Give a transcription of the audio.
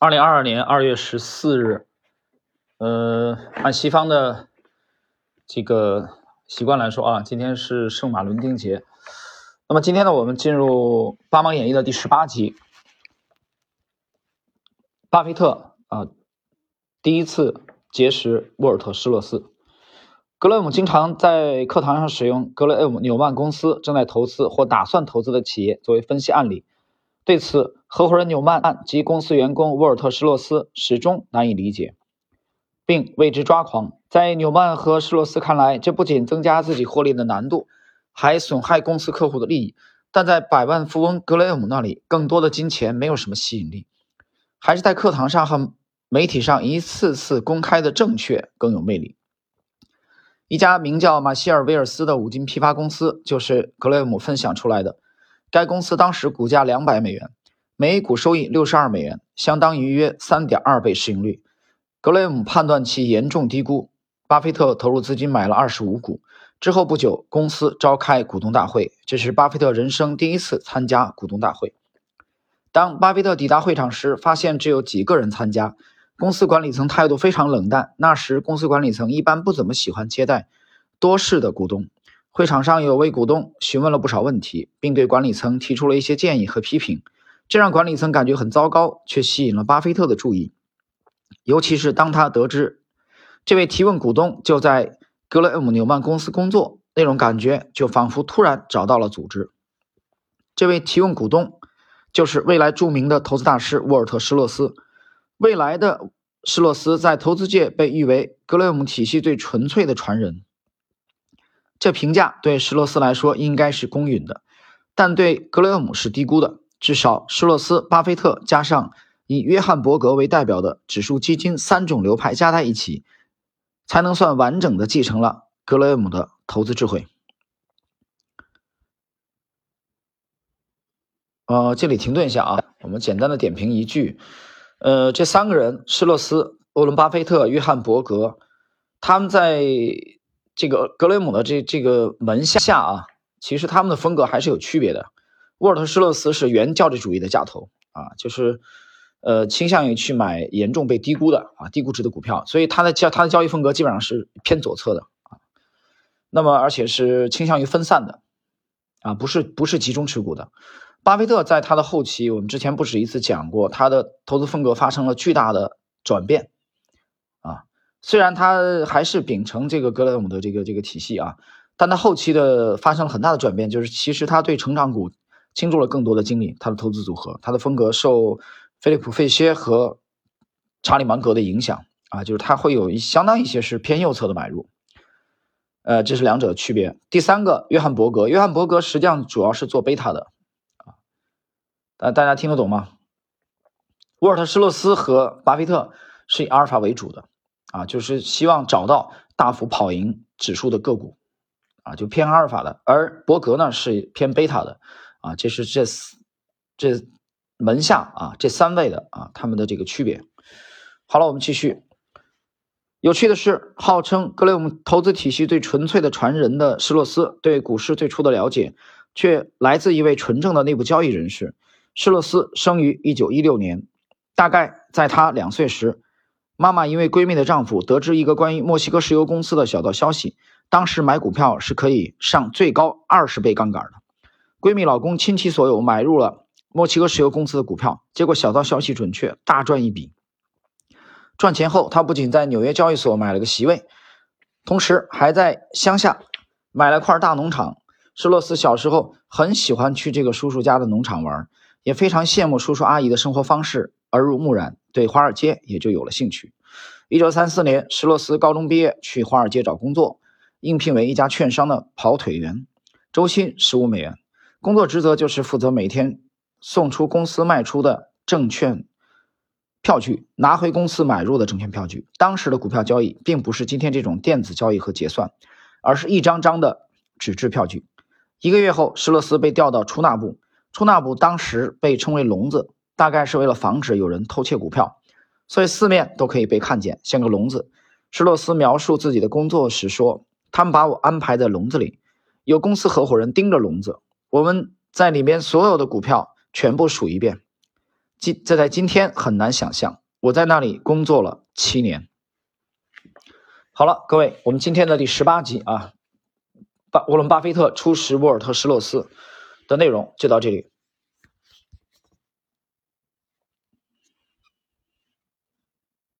二零二二年二月十四日，呃，按西方的这个习惯来说啊，今天是圣马伦丁节。那么今天呢，我们进入《巴芒演义》的第十八集。巴菲特啊，第一次结识沃尔特·施洛斯。格雷姆经常在课堂上使用格雷厄姆纽曼公司正在投资或打算投资的企业作为分析案例。对此，合伙人纽曼及公司员工沃尔特·施洛斯始终难以理解，并为之抓狂。在纽曼和施洛斯看来，这不仅增加自己获利的难度。还损害公司客户的利益，但在百万富翁格雷厄姆那里，更多的金钱没有什么吸引力，还是在课堂上和媒体上一次次公开的正确更有魅力。一家名叫马歇尔·威尔斯的五金批发公司就是格雷厄姆分享出来的。该公司当时股价两百美元，每股收益六十二美元，相当于约三点二倍市盈率。格雷姆判断其严重低估，巴菲特投入资金买了二十五股。之后不久，公司召开股东大会，这是巴菲特人生第一次参加股东大会。当巴菲特抵达会场时，发现只有几个人参加，公司管理层态度非常冷淡。那时，公司管理层一般不怎么喜欢接待多事的股东。会场上有位股东询问了不少问题，并对管理层提出了一些建议和批评，这让管理层感觉很糟糕，却吸引了巴菲特的注意。尤其是当他得知这位提问股东就在。格雷厄姆纽曼公司工作那种感觉，就仿佛突然找到了组织。这位提问股东就是未来著名的投资大师沃尔特·施洛斯。未来的施洛斯在投资界被誉为格雷厄姆体系最纯粹的传人。这评价对施洛斯来说应该是公允的，但对格雷厄姆是低估的。至少施洛斯、巴菲特加上以约翰伯格为代表的指数基金三种流派加在一起。才能算完整的继承了格雷厄姆的投资智慧。呃，这里停顿一下啊，我们简单的点评一句。呃，这三个人，施洛斯、欧伦巴菲特、约翰伯格，他们在这个格雷姆的这这个门下啊，其实他们的风格还是有区别的。沃尔特·施洛斯是原教旨主义的价投啊，就是。呃，倾向于去买严重被低估的啊低估值的股票，所以他的交他的交易风格基本上是偏左侧的啊。那么而且是倾向于分散的啊，不是不是集中持股的。巴菲特在他的后期，我们之前不止一次讲过，他的投资风格发生了巨大的转变。虽然他还是秉承这个格雷厄姆的这个这个体系啊，但他后期的发生了很大的转变，就是其实他对成长股倾注了更多的精力，他的投资组合，他的风格受。菲利普·费歇和查理·芒格的影响啊，就是他会有一相当一些是偏右侧的买入，呃，这是两者的区别。第三个，约翰·伯格，约翰·伯格实际上主要是做贝塔的啊，呃，大家听得懂吗？沃尔特·施洛斯和巴菲特是以阿尔法为主的啊，就是希望找到大幅跑赢指数的个股啊，就偏阿尔法的，而伯格呢是偏贝塔的啊，这是这这。门下啊，这三位的啊，他们的这个区别。好了，我们继续。有趣的是，号称格雷厄姆投资体系最纯粹的传人的施洛斯，对股市最初的了解，却来自一位纯正的内部交易人士。施洛斯生于一九一六年，大概在他两岁时，妈妈因为闺蜜的丈夫得知一个关于墨西哥石油公司的小道消息，当时买股票是可以上最高二十倍杠杆的。闺蜜老公倾其所有买入了。墨西哥石油公司的股票，结果小道消息准确，大赚一笔。赚钱后，他不仅在纽约交易所买了个席位，同时还在乡下买了块大农场。施洛斯小时候很喜欢去这个叔叔家的农场玩，也非常羡慕叔叔阿姨的生活方式，耳濡目染，对华尔街也就有了兴趣。一九三四年，施洛斯高中毕业，去华尔街找工作，应聘为一家券商的跑腿员，周薪十五美元，工作职责就是负责每天。送出公司卖出的证券票据，拿回公司买入的证券票据。当时的股票交易并不是今天这种电子交易和结算，而是一张张的纸质票据。一个月后，施洛斯被调到出纳部。出纳部当时被称为“笼子”，大概是为了防止有人偷窃股票，所以四面都可以被看见，像个笼子。施洛斯描述自己的工作时说：“他们把我安排在笼子里，有公司合伙人盯着笼子，我们在里面所有的股票。”全部数一遍，今这在今天很难想象。我在那里工作了七年。好了，各位，我们今天的第十八集啊，巴沃伦巴菲特初识沃尔特施洛斯的内容就到这里。